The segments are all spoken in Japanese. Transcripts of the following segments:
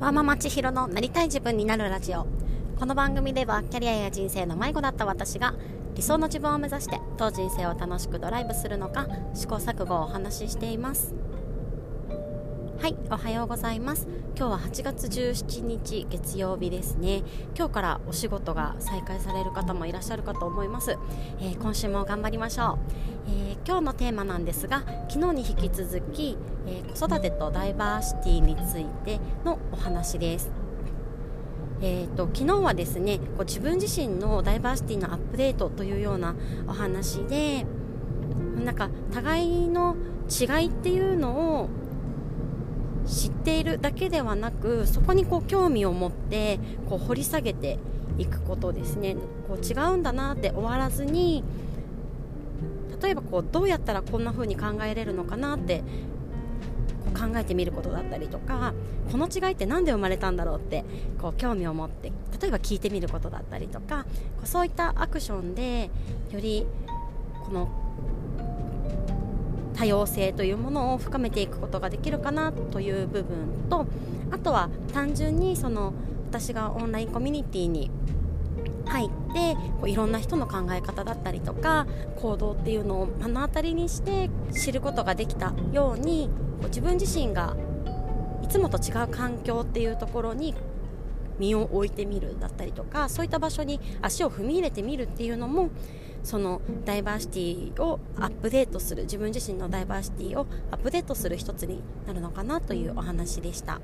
ワーママ千尋のなりたい自分になるラジオ。この番組ではキャリアや人生の迷子だった私が理想の自分を目指して当人生を楽しくドライブするのか試行錯誤をお話ししています。はいおはようございます。今日は8月17日月曜日ですね。今日からお仕事が再開される方もいらっしゃるかと思います、えー、今週も頑張りましょう、えー、今日のテーマなんですが昨日に引き続き、えー、子育てとダイバーシティについてのお話です。えーと、昨日はですねこう自分自身のダイバーシティのアップデートというようなお話でなんか互いの違いっていうのを知っているだけではなくそこにこう興味を持ってこう掘り下げていくことですね。こう違うんだなって終わらずに例えばこうどうやったらこんな風に考えれるのかなって考えてみることだったりとかこの違いって何で生まれたんだろうってこう興味を持って例えば聞いてみることだったりとかそういったアクションでよりこの多様性というものを深めていくことができるかなという部分とあとは単純にその私がオンラインコミュニティに入ってこういろんな人の考え方だったりとか行動っていうのを目の当たりにして知ることができたようにこう自分自身がいつもと違う環境っていうところに身を置いてみるだったりとかそういった場所に足を踏み入れてみるっていうのもそのダイバーシティをアップデートする自分自身のダイバーシティをアップデートする一つになるのかなというお話でした。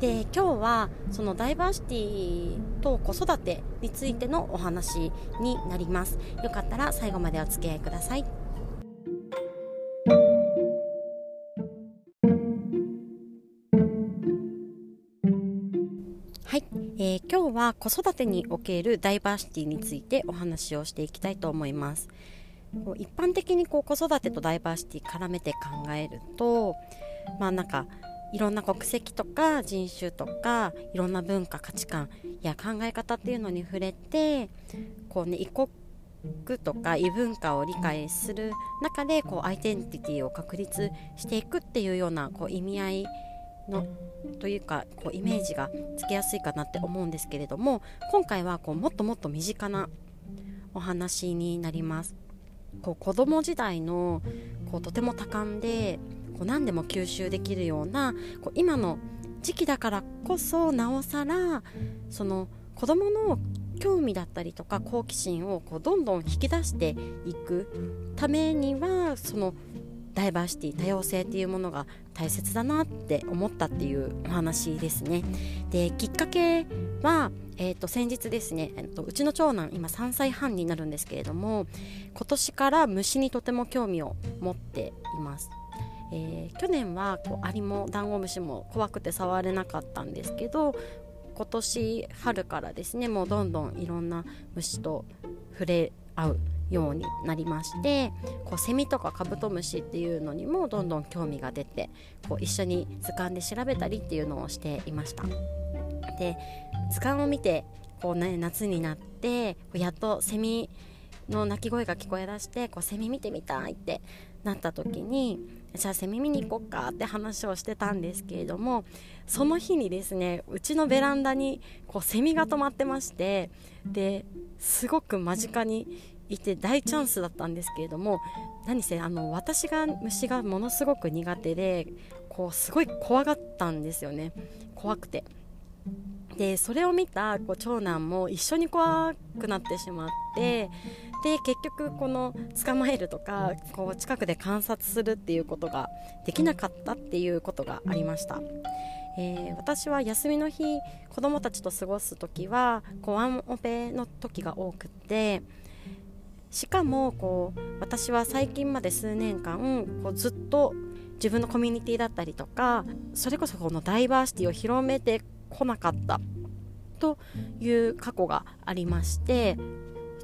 で今日はそのダイバーシティと子育てについてのお話になります。よかったら最後までお付き合いください。はい、えー、今日は子育てにおけるダイバーシティについてお話をしていきたいと思います。こう一般的にこう子育てとダイバーシティ絡めて考えるとまあなんかいろんな国籍とか人種とかいろんな文化価値観や考え方っていうのに触れてこうね異国とか異文化を理解する中でこうアイデンティティを確立していくっていうようなこう意味合いのというかこうイメージがつけやすいかなって思うんですけれども今回はこうもっともっと身近なお話になります。こう子供時代のこうとても多感でこう何でも吸収できるようなこう今の時期だからこそなおさらその子供の興味だったりとか好奇心をこうどんどん引き出していくためにはそのダイバーシティ多様性っていうものが大切だなって思ったっていうお話ですね。できっかけは、えー、と先日ですね、えー、とうちの長男今3歳半になるんですけれども今年から虫にとても興味を持っています。えー、去年はこうアリもダンゴムシも怖くて触れなかったんですけど今年春からですねもうどんどんいろんな虫と触れ合うようになりましてこうセミとかカブトムシっていうのにもどんどん興味が出てこう一緒に図鑑で調べたりっていうのをしていました。で図鑑を見てこう、ね、夏になってやっとセミの鳴き声が聞こえだしてこうセミ見てみたいってなった時にじゃあセミ見に行こっかって話をしてたんですけれどもその日にですねうちのベランダにこうセミが止まってましてですごく間近にいて大チャンスだったんですけれども何せあの私が虫がものすごく苦手でこうすごい怖がったんですよね。怖くて。でそれを見たこう長男も一緒に怖くなってしまってで結局この捕まえるとかこう近くで観察するっていうことができなかったっていうことがありました、えー、私は休みの日子供たちと過ごす時はこうワンオペの時が多くってしかもこう私は最近まで数年間こうずっと自分のコミュニティだったりとかそれこそこのダイバーシティを広めてこなかったという過去がありまして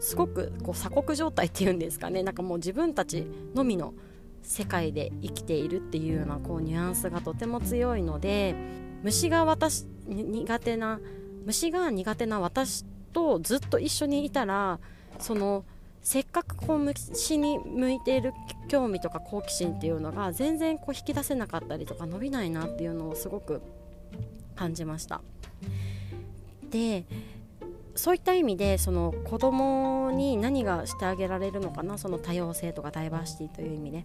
すごくこう鎖国状態っていうんですかね。なんかもう自分たちのみの世界で生きているっていうようなこうニュアンスがとても強いので虫が私苦手な虫が苦手な私とずっと一緒にいたらそのせっかくこう虫に向いている興味とか好奇心っていうのが全然こう引き出せなかったりとか伸びないなっていうのをすごく感じました。でそういった意味でその子供に何がしてあげられるのかな？その多様性とかダイバーシティという意味で。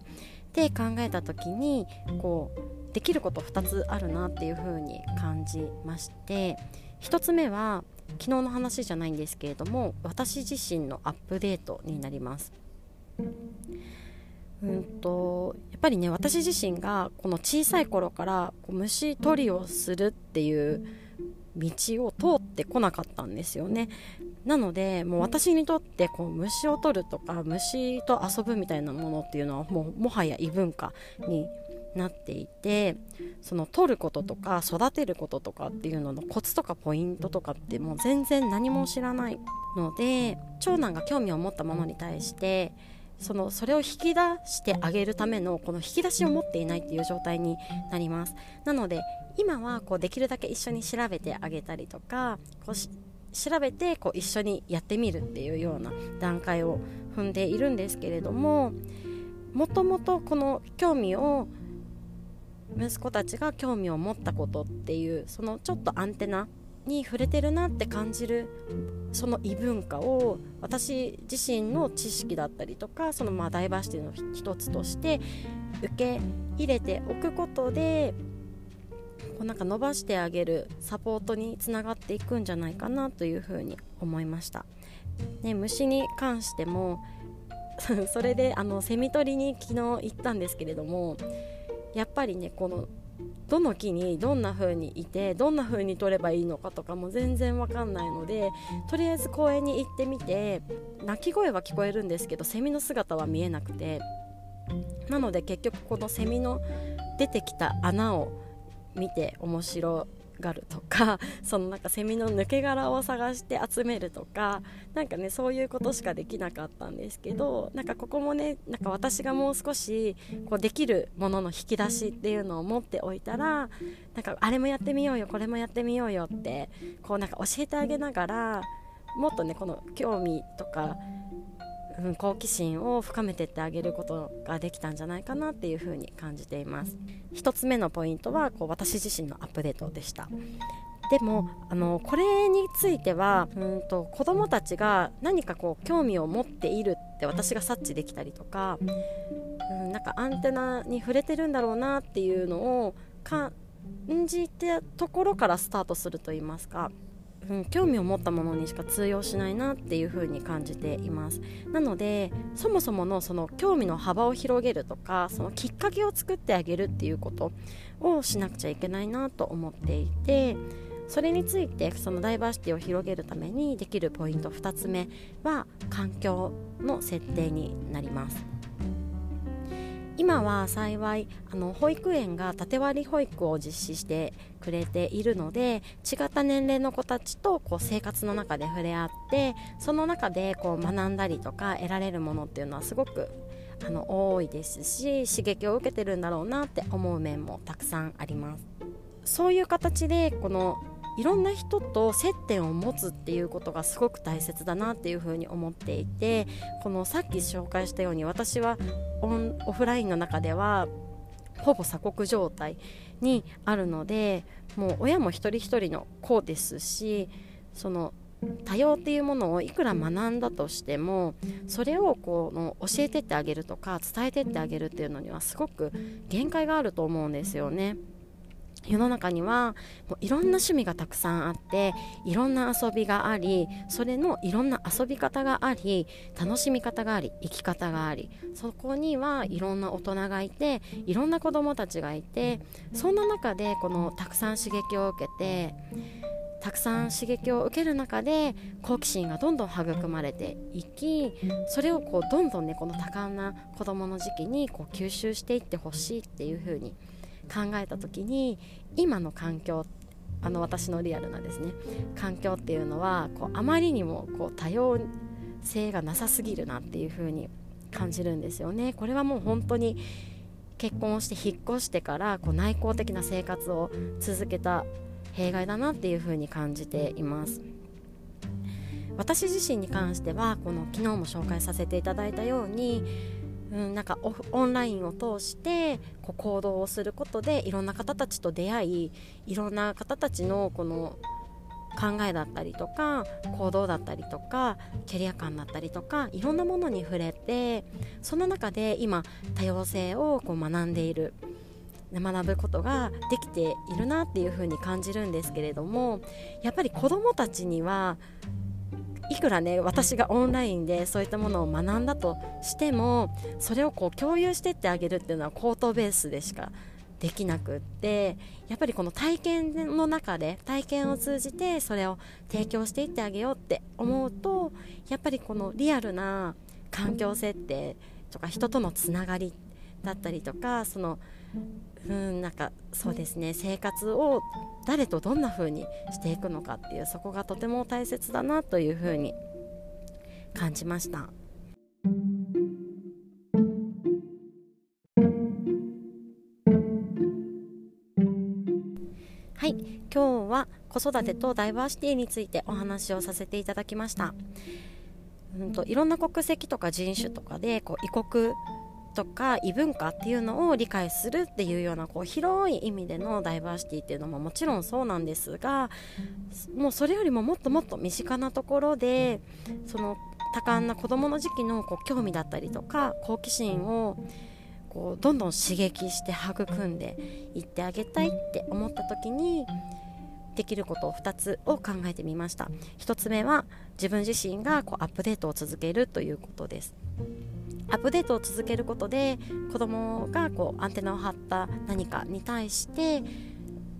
で考えた時にこうできること2つあるなっていうふうに感じまして。1つ目は昨日の話じゃないんですけれども私自身のアップデートになります。うんとやっぱりね私自身がこの小さい頃からこう虫取りをするっていう道を通ってこなかったんですよね。なのでもう私にとってこう虫を取るとか虫と遊ぶみたいなものっていうのはもうもはや異文化になっていてその取ることとか育てることとかっていうののコツとかポイントとかってもう全然何も知らないので長男が興味を持ったものに対してそのそれを引き出してあげるためのこの引き出しを持っていないっていう状態になります。なので今はこうできるだけ一緒に調べてあげたりとかこう調べてこう一緒にやってみるっていうような段階を踏んでいるんですけれどももともとこの興味を息子たちが興味を持ったことっていうそのちょっとアンテナに触れてるなって感じるその異文化を私自身の知識だったりとかそのまあダイバーシティの一つとして受け入れておくことでこうなんか伸ばしてあげるサポートにつながっていくんじゃないかなというふうに思いました、ね、虫に関してもそれであのセミ取りに昨日行ったんですけれどもやっぱりねこのどの木にどんな風にいてどんな風に取ればいいのかとかも全然わかんないのでとりあえず公園に行ってみて鳴き声は聞こえるんですけどセミの姿は見えなくてなので結局このセミの出てきた穴を見て面白がるとか そのなんかセミの抜け殻を探して集めるとかなんかねそういうことしかできなかったんですけどなんかここもねなんか私がもう少しこうできるものの引き出しっていうのを持っておいたらなんかあれもやってみようよこれもやってみようよってこうなんか教えてあげながらもっとねこの興味とかうん、好奇心を深めてってあげることができたんじゃないかなっていうふうに感じています。1つ目のポイントはこう私自身のアップデートでした。でもあのこれについてはうんと子どもたちが何かこう興味を持っているって私が察知できたりとか、うん、なんかアンテナに触れてるんだろうなっていうのを感じたところからスタートするといいますかうん、興味を持ったものにしか通用しないなっていう風に感じています。なのでそもそものその興味の幅を広げるとかそのきっかけを作ってあげるっていうことをしなくちゃいけないなと思っていてそれについてそのダイバーシティを広げるためにできるポイント2つ目は環境の設定になります。今は幸いあの保育園が縦割り保育を実施してくれているので違った年齢の子たちとこう生活の中で触れ合ってその中でこう学んだりとか得られるものっていうのはすごくあの多いですし刺激を受けてるんだろうなって思う面もたくさんあります。そういう形でこのいろんな人と接点を持つっていうことがすごく大切だなっていうふうに思っていてこのさっき紹介したように私はオンオフラインの中ではほぼ鎖国状態にあるのでもう親も一人一人の子ですしその多様っていうものをいくら学んだとしてもそれをこの教えてってあげるとか伝えてってあげるっていうのにはすごく限界があると思うんですよね。世の中にはもういろんな趣味がたくさんあっていろんな遊びがありそれのいろんな遊び方があり楽しみ方があり生き方がありそこにはいろんな大人がいていろんな子どもたちがいてそんな中でこのたくさん刺激を受けてたくさん刺激を受ける中で好奇心がどんどん育まれていきそれをこうどんどんねこの多感な子どもの時期にこう吸収していってほしいっていう風に思います考えた時に今の環境あの私のリアルなですね環境っていうのはこうあまりにもこう多様性がなさすぎるなっていう風に感じるんですよね。これはもう本当に結婚をして引っ越してからこう内向的な生活を続けた弊害だなっていう風に感じています。私自身に関してはこの昨日も紹介させていただいたようにうん、なんかオンラインを通してこう行動をすることでいろんな方たちと出会いいろんな方たちのこの考えだったりとか行動だったりとかキャリア感だったりとかいろんなものに触れてその中で今多様性をこう学んでいる学ぶことができているなっていうふうに感じるんですけれどもやっぱり子どもたちにはいくらね私がオンラインでそういったものを学んだとしてもそれをこう共有してってあげるっていうのは口頭ベースでしかできなくってやっぱりこの体験の中で体験を通じてそれを提供していってあげようって思うとやっぱりこのリアルな環境設定とか人とのつながりだったりとかそのうん。なんかそうですね。生活を誰とどんな風にしていくのかっていうそこがとても大切だなという風に感じました。はい。今日は子育てとダイバーシティについてお話をさせていただきました、うんと、といろんな国籍とか人種とかでこう異国とか異文化っていうのを理解するっていうようなこう広い意味でのダイバーシティっていうのももちろんそうなんですがもうそれよりももっともっと身近なところでその多感な子どもの時期のこう興味だったりとか好奇心をこうどんどん刺激して育んでいってあげたいって思った時にできることを2つを考えてみました。1つ目は自分自身がこうアップデートを続けるということです。アップデートを続けることで子どもがこうアンテナを張った何かに対して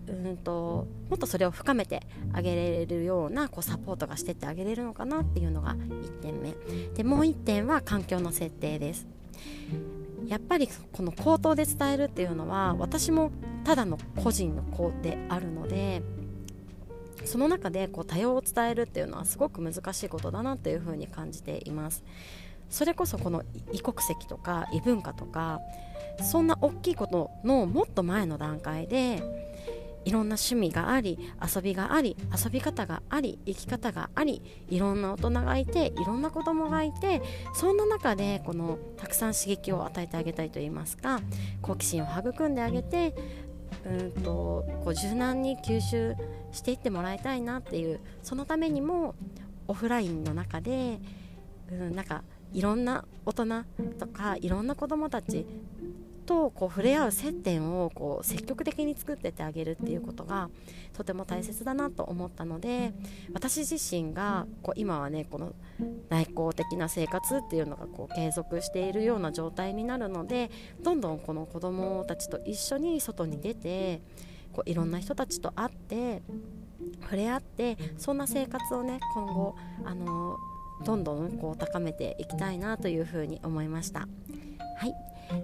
うんともっとそれを深めてあげれるようなこうサポートがしてってあげれるのかなっていうのが1点目。でもう1点は環境の設定です。やっぱりこの口頭で伝えるっていうのは私もただの個人の子であるのでその中でこう多様を伝えるっていうのはすごく難しいことだなというふうに感じています。それこそこの異国籍とか異文化とかそんな大きいことのもっと前の段階でいろんな趣味があり遊びがあり遊び方があり生き方がありいろんな大人がいていろんな子供がいてそんな中でこのたくさん刺激を与えてあげたいといいますか好奇心を育んであげてうんとこう柔軟に吸収していってもらいたいなっていうそのためにもオフラインの中で、うん、なんかいろんな大人とかいろんな子どもたちとこう触れ合う接点をこう積極的に作ってってあげるっていうことがとても大切だなと思ったので私自身がこう今はねこの内向的な生活っていうのがこう継続しているような状態になるのでどんどんこの子どもたちと一緒に外に出てこういろんな人たちと会って触れ合ってそんな生活をね今後あのどんどんこう高めていきたいなというふうに思いました。はい。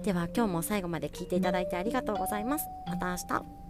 では今日も最後まで聞いていただいてありがとうございます。また明日。